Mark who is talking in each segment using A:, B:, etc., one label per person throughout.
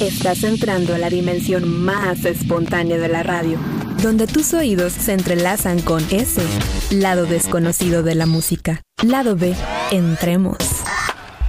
A: Estás entrando a la dimensión más espontánea de la radio, donde tus oídos se entrelazan con ese lado desconocido de la música. Lado B, entremos.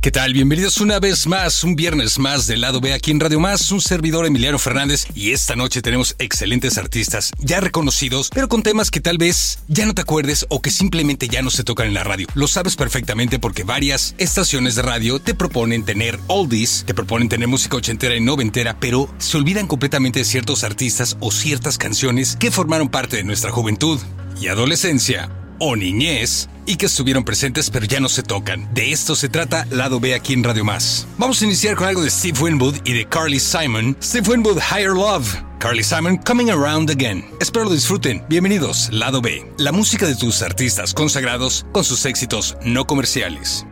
B: ¿Qué tal? Bienvenidos una vez más, un viernes más del lado B aquí en Radio Más, un servidor Emiliano Fernández y esta noche tenemos excelentes artistas ya reconocidos, pero con temas que tal vez ya no te acuerdes o que simplemente ya no se tocan en la radio. Lo sabes perfectamente porque varias estaciones de radio te proponen tener oldies, te proponen tener música ochentera y noventera, pero se olvidan completamente de ciertos artistas o ciertas canciones que formaron parte de nuestra juventud y adolescencia o niñez y que estuvieron presentes pero ya no se tocan. De esto se trata Lado B aquí en Radio Más. Vamos a iniciar con algo de Steve Winwood y de Carly Simon. Steve Winwood Higher Love. Carly Simon Coming Around Again. Espero lo disfruten. Bienvenidos, Lado B. La música de tus artistas consagrados con sus éxitos no comerciales.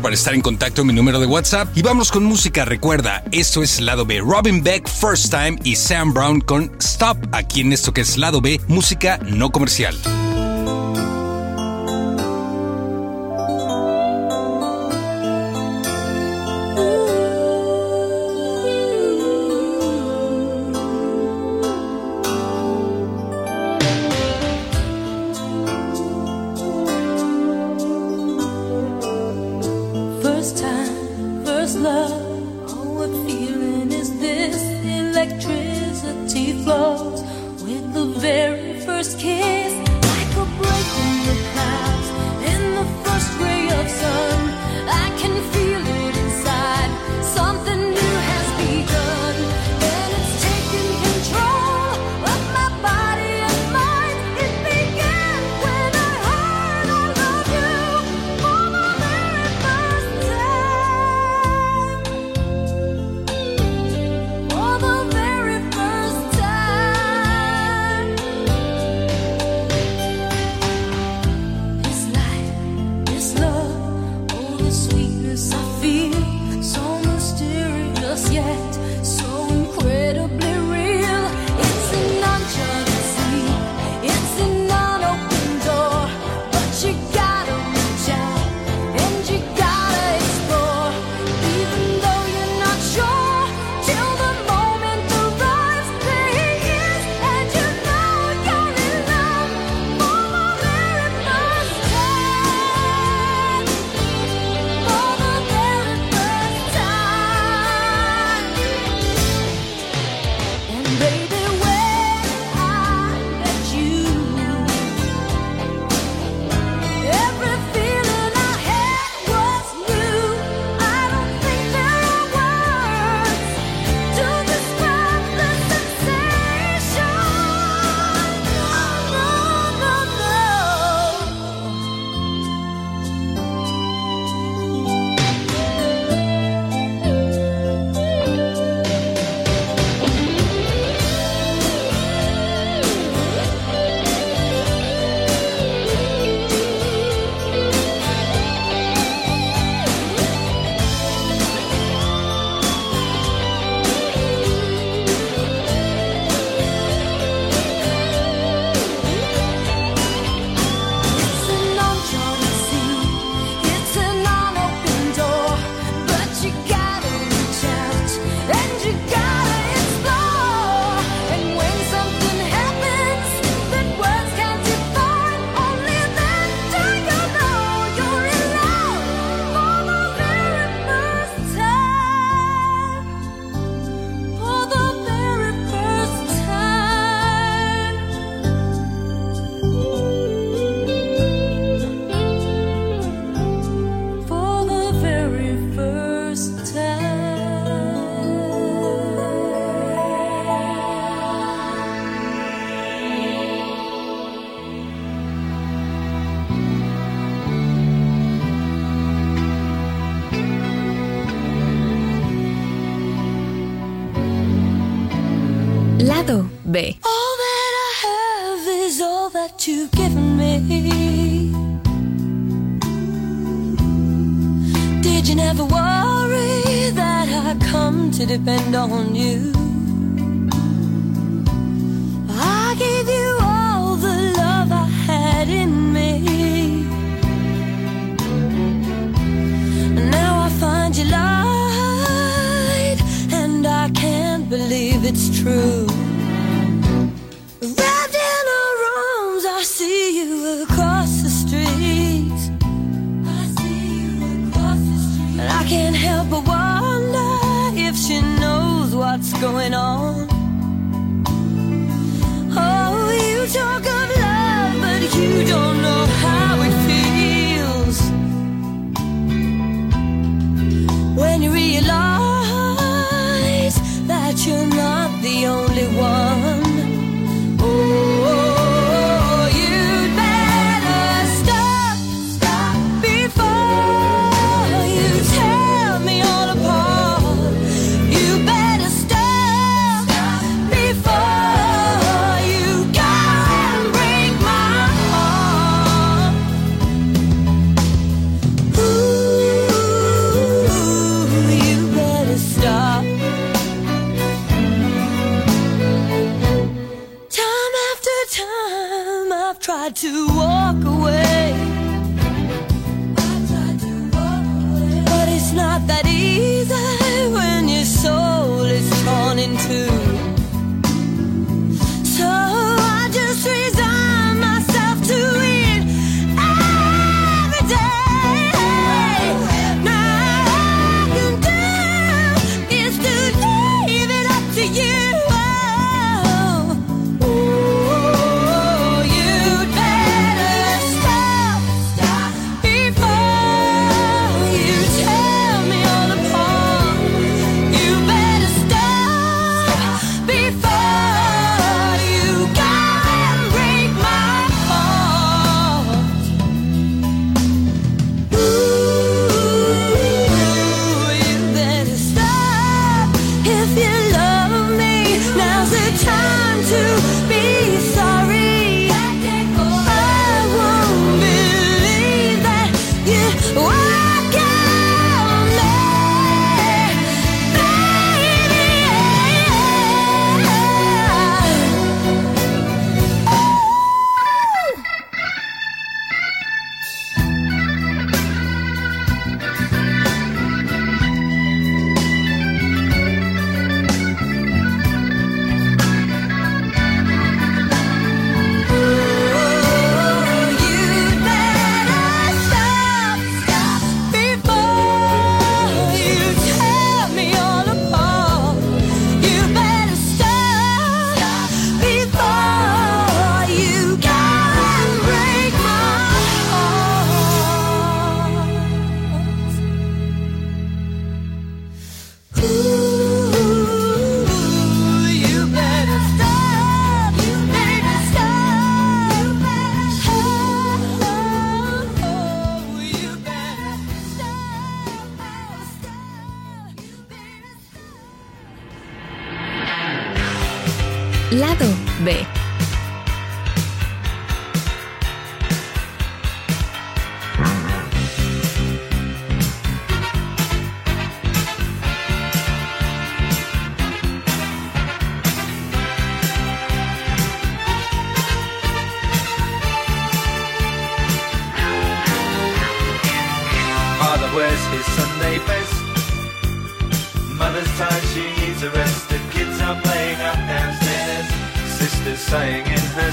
B: Para estar en contacto, mi número de WhatsApp. Y vamos con música, recuerda, esto es Lado B. Robin Beck, First Time y Sam Brown con Stop, aquí en esto que es Lado B, música no comercial.
C: depend on you.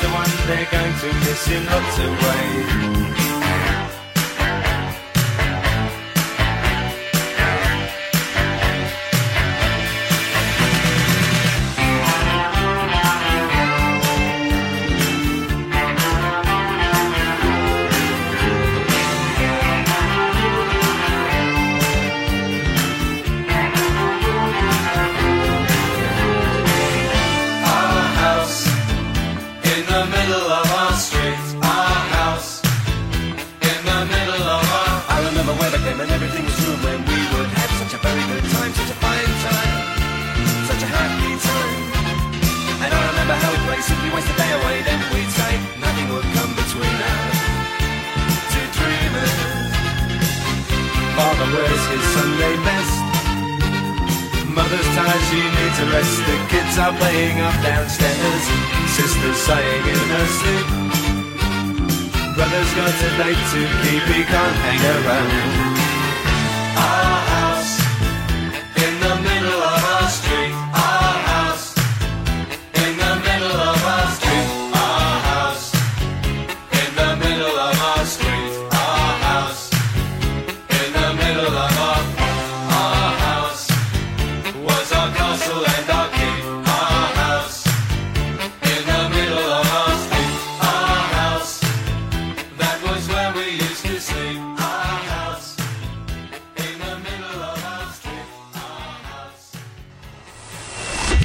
D: the one they're going to miss in lots of ways.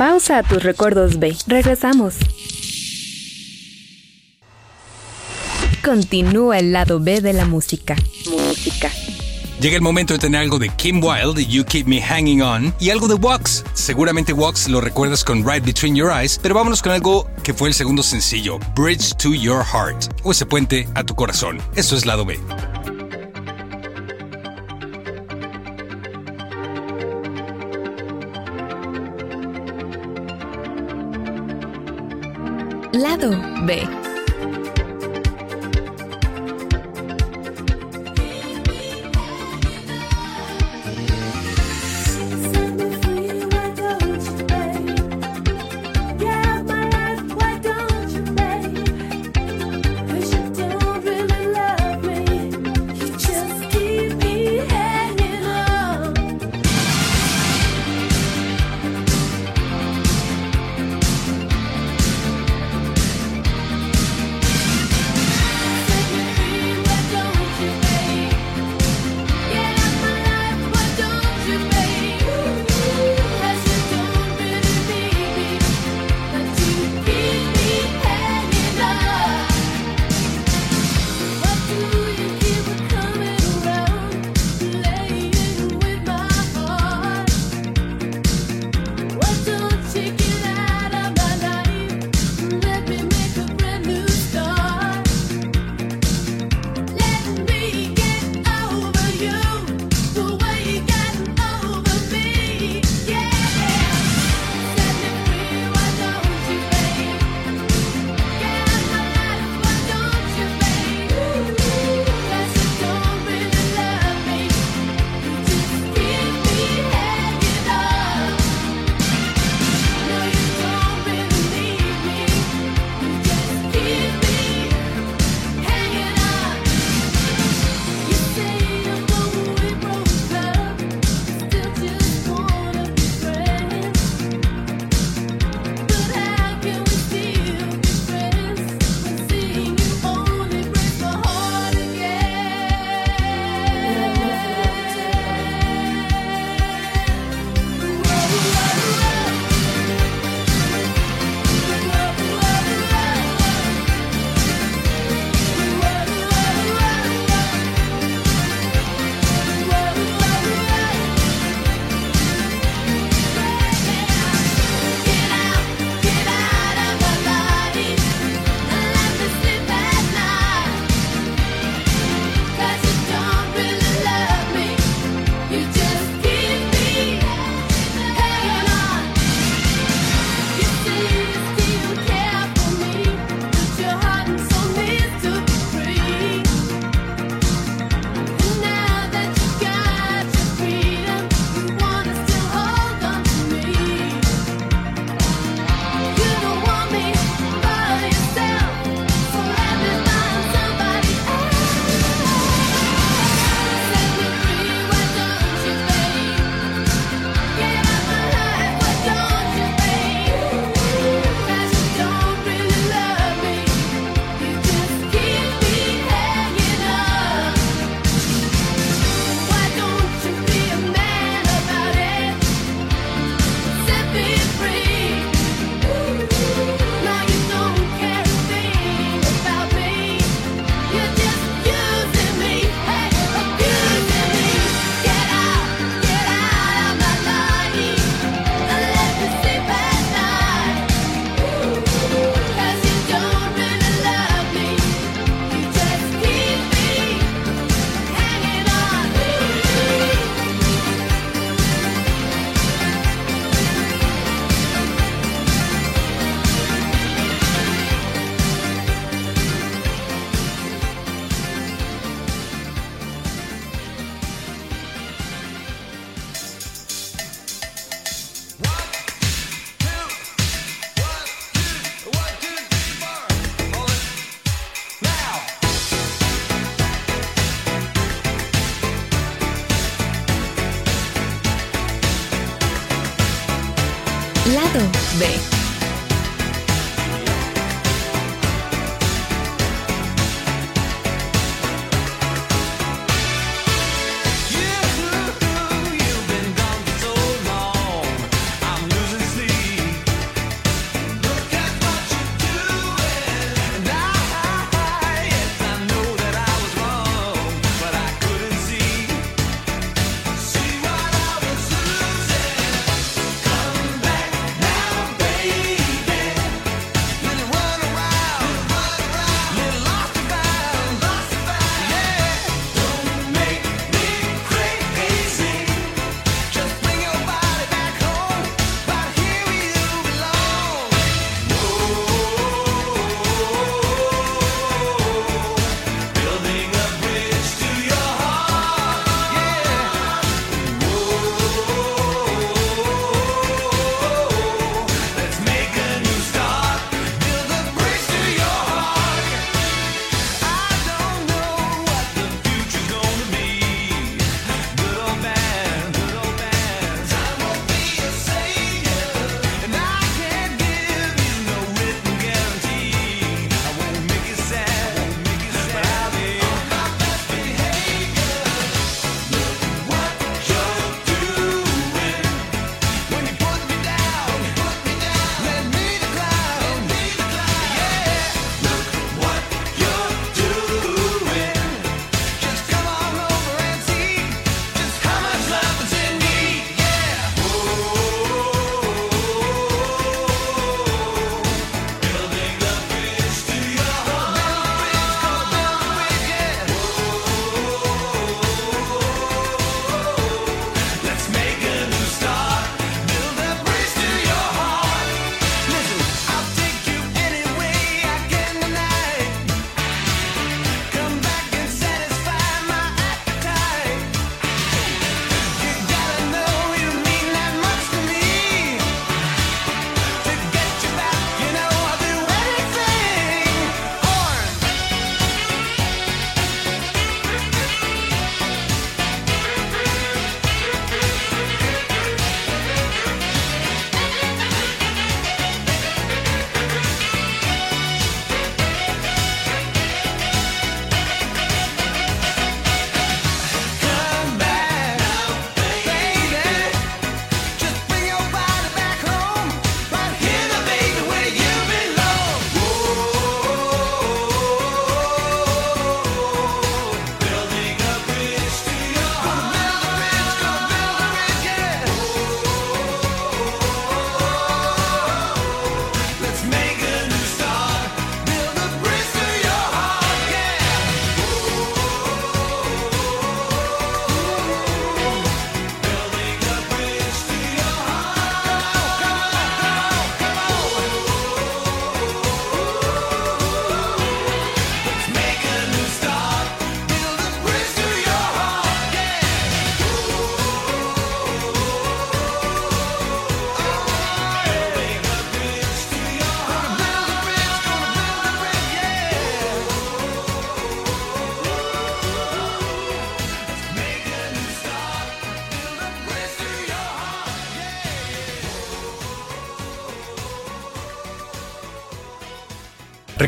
A: Pausa a tus recuerdos B. Regresamos. Continúa el lado B de la música. Música.
B: Llega el momento de tener algo de Kim Wilde, You Keep Me Hanging On, y algo de Wax. Seguramente Wax lo recuerdas con Right Between Your Eyes, pero vámonos con algo que fue el segundo sencillo, Bridge to Your Heart, o ese puente a tu corazón. Eso es lado B.
A: B.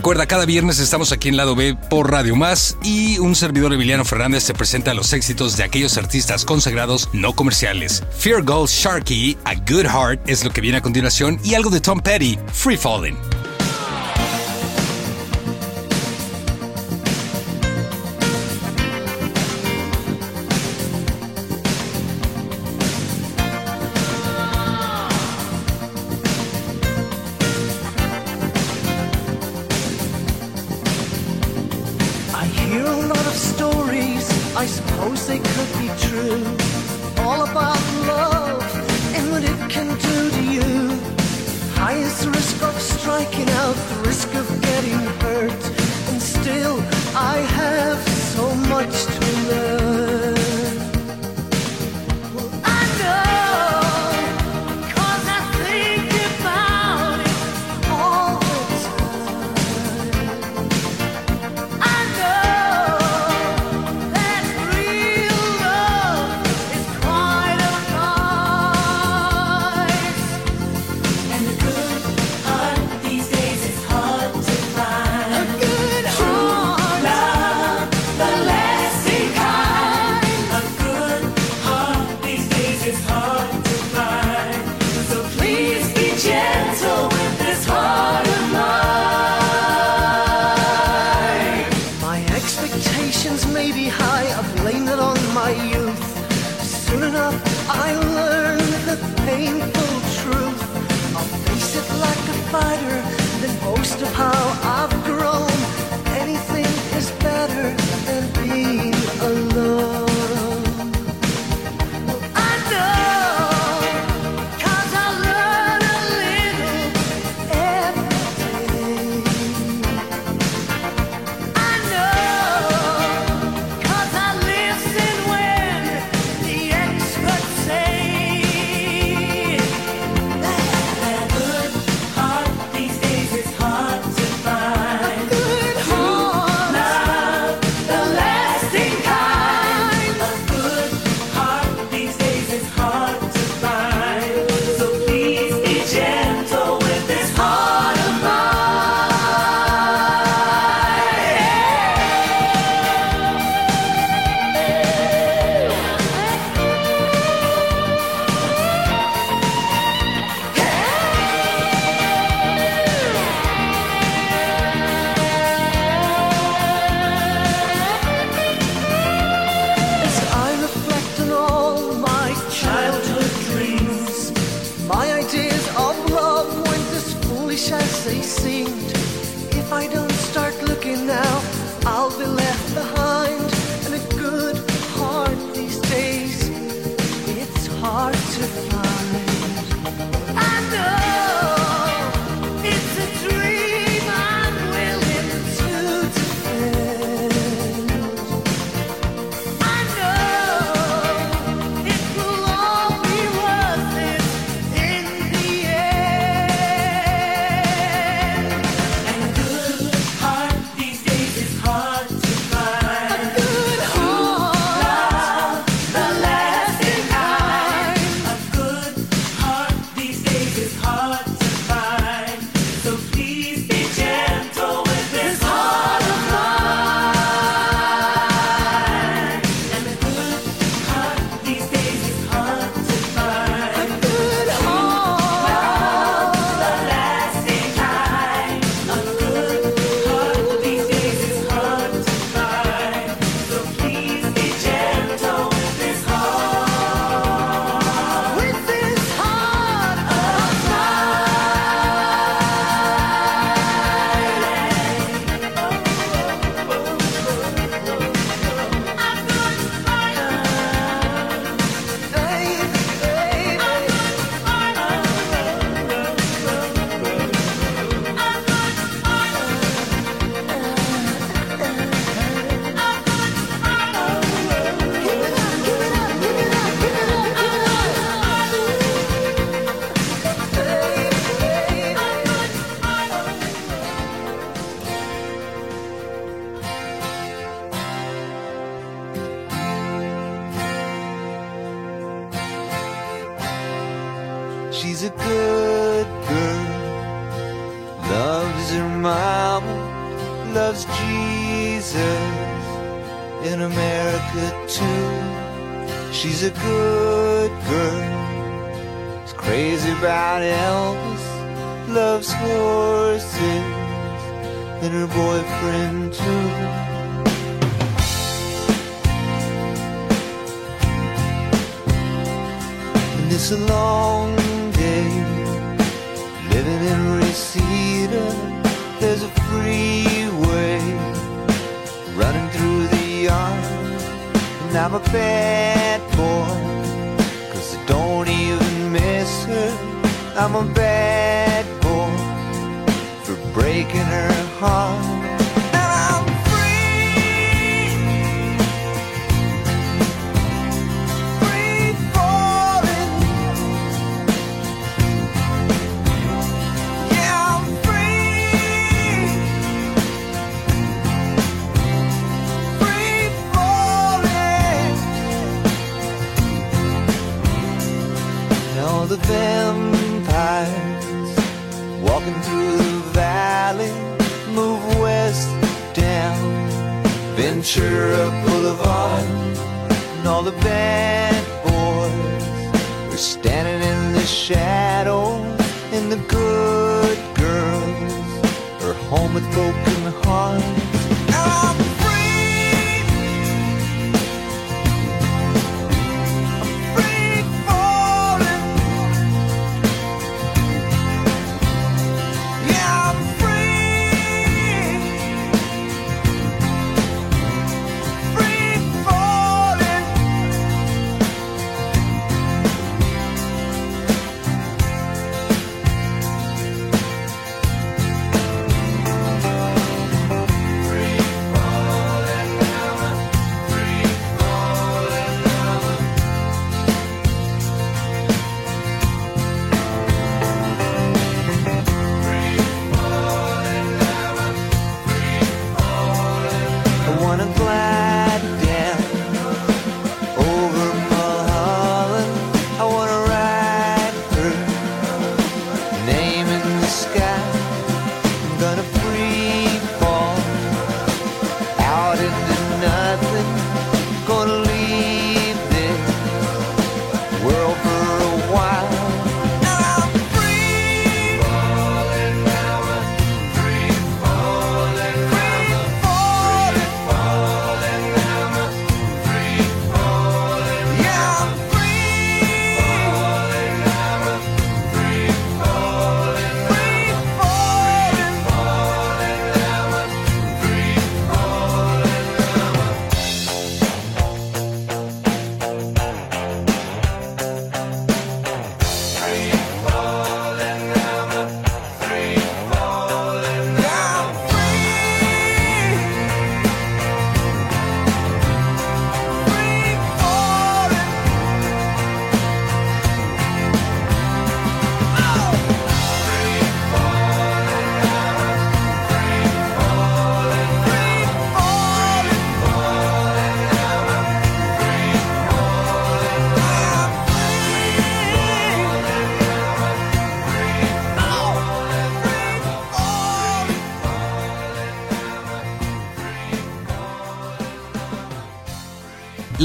C: Recuerda, cada viernes estamos aquí en Lado B por Radio Más y un servidor Emiliano Fernández te presenta los éxitos de aquellos artistas consagrados no comerciales. Fear Gold Sharky, A Good Heart es lo que viene a continuación y algo de Tom Petty, Free Falling.
E: I've blamed it on my youth. Soon enough, I learned the painful truth. I'll face it like a fighter, then boast of
C: how I've grown.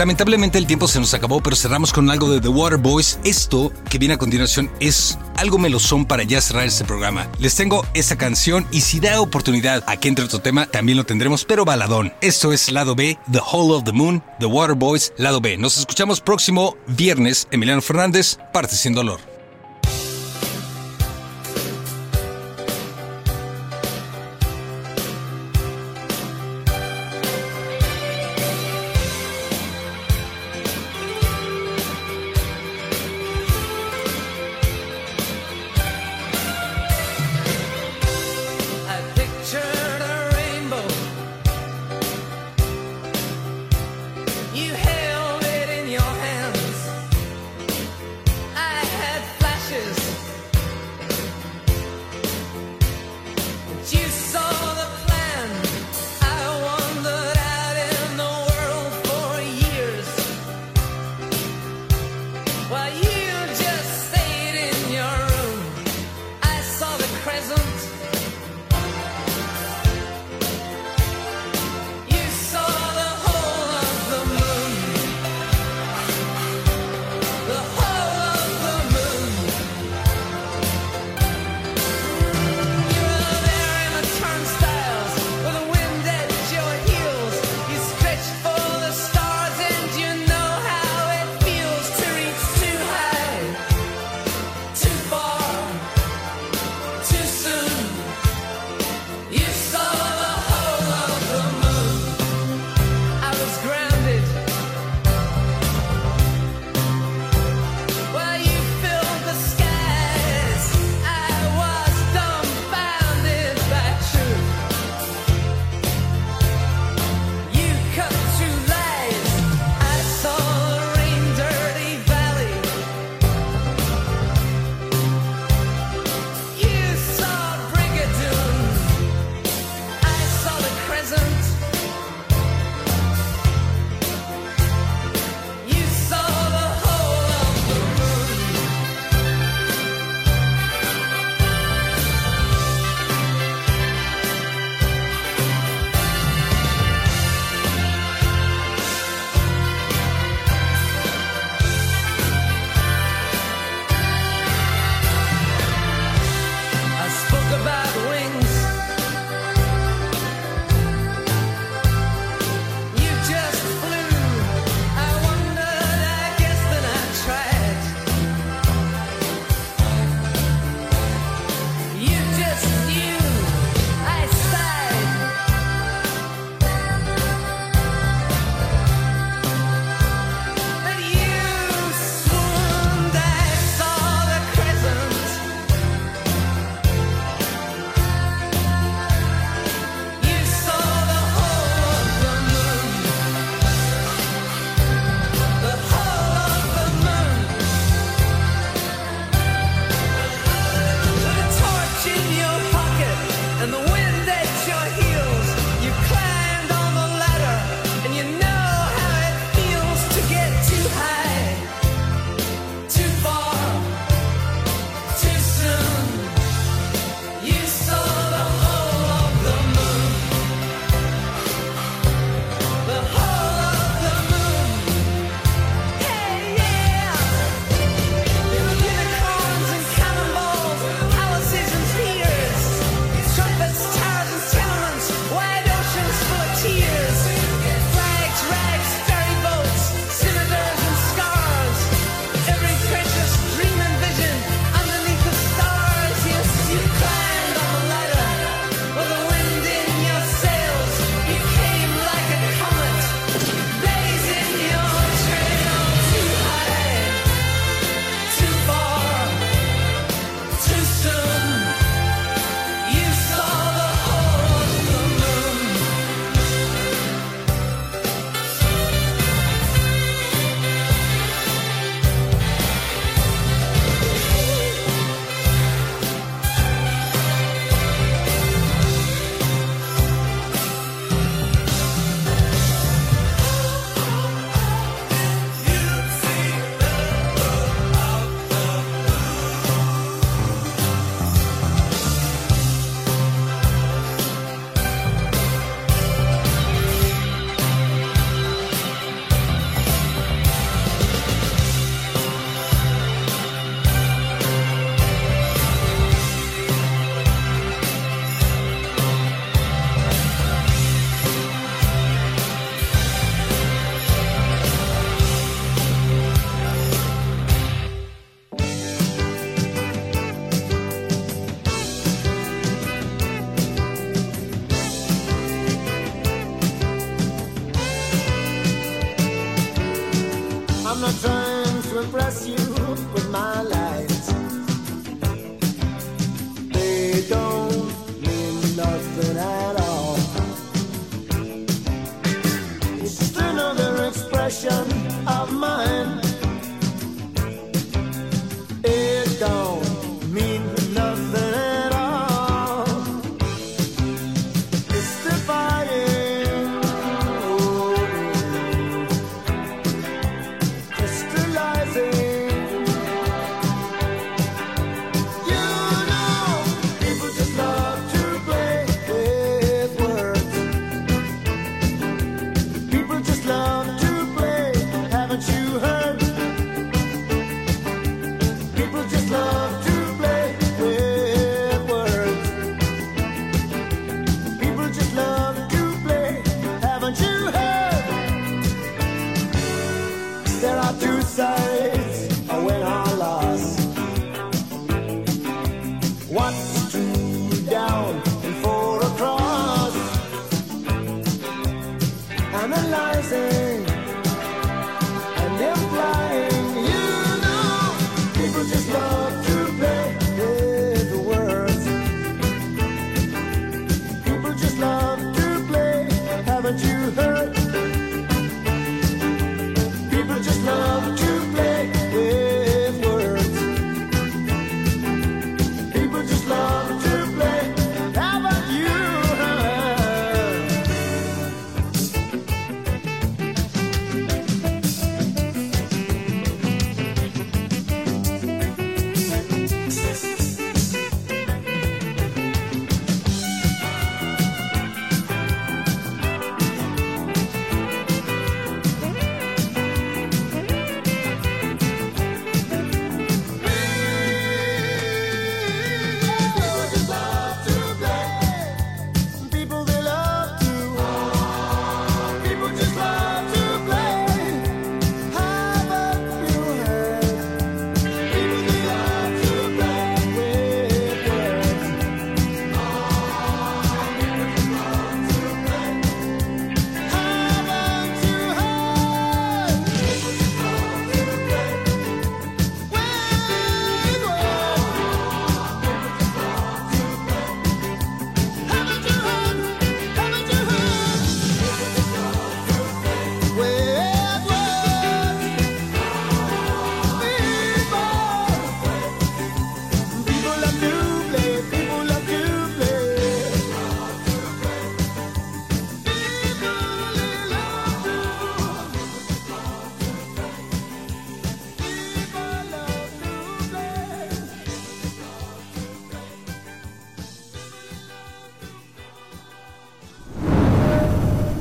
F: Lamentablemente el tiempo se nos acabó, pero cerramos con algo de The Water Boys. Esto que viene a continuación es algo melosón para ya cerrar este programa. Les tengo esa canción y si da oportunidad a que entre otro tema, también lo tendremos, pero baladón. Esto es lado B, The Hole of the Moon, The Water Boys, lado B. Nos escuchamos próximo viernes. Emiliano Fernández, parte sin dolor.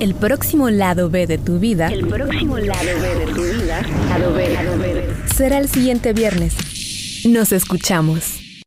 A: El próximo lado B de tu vida.
G: El próximo lado B de tu vida. Lado B, lado B.
A: Será el siguiente viernes. Nos escuchamos.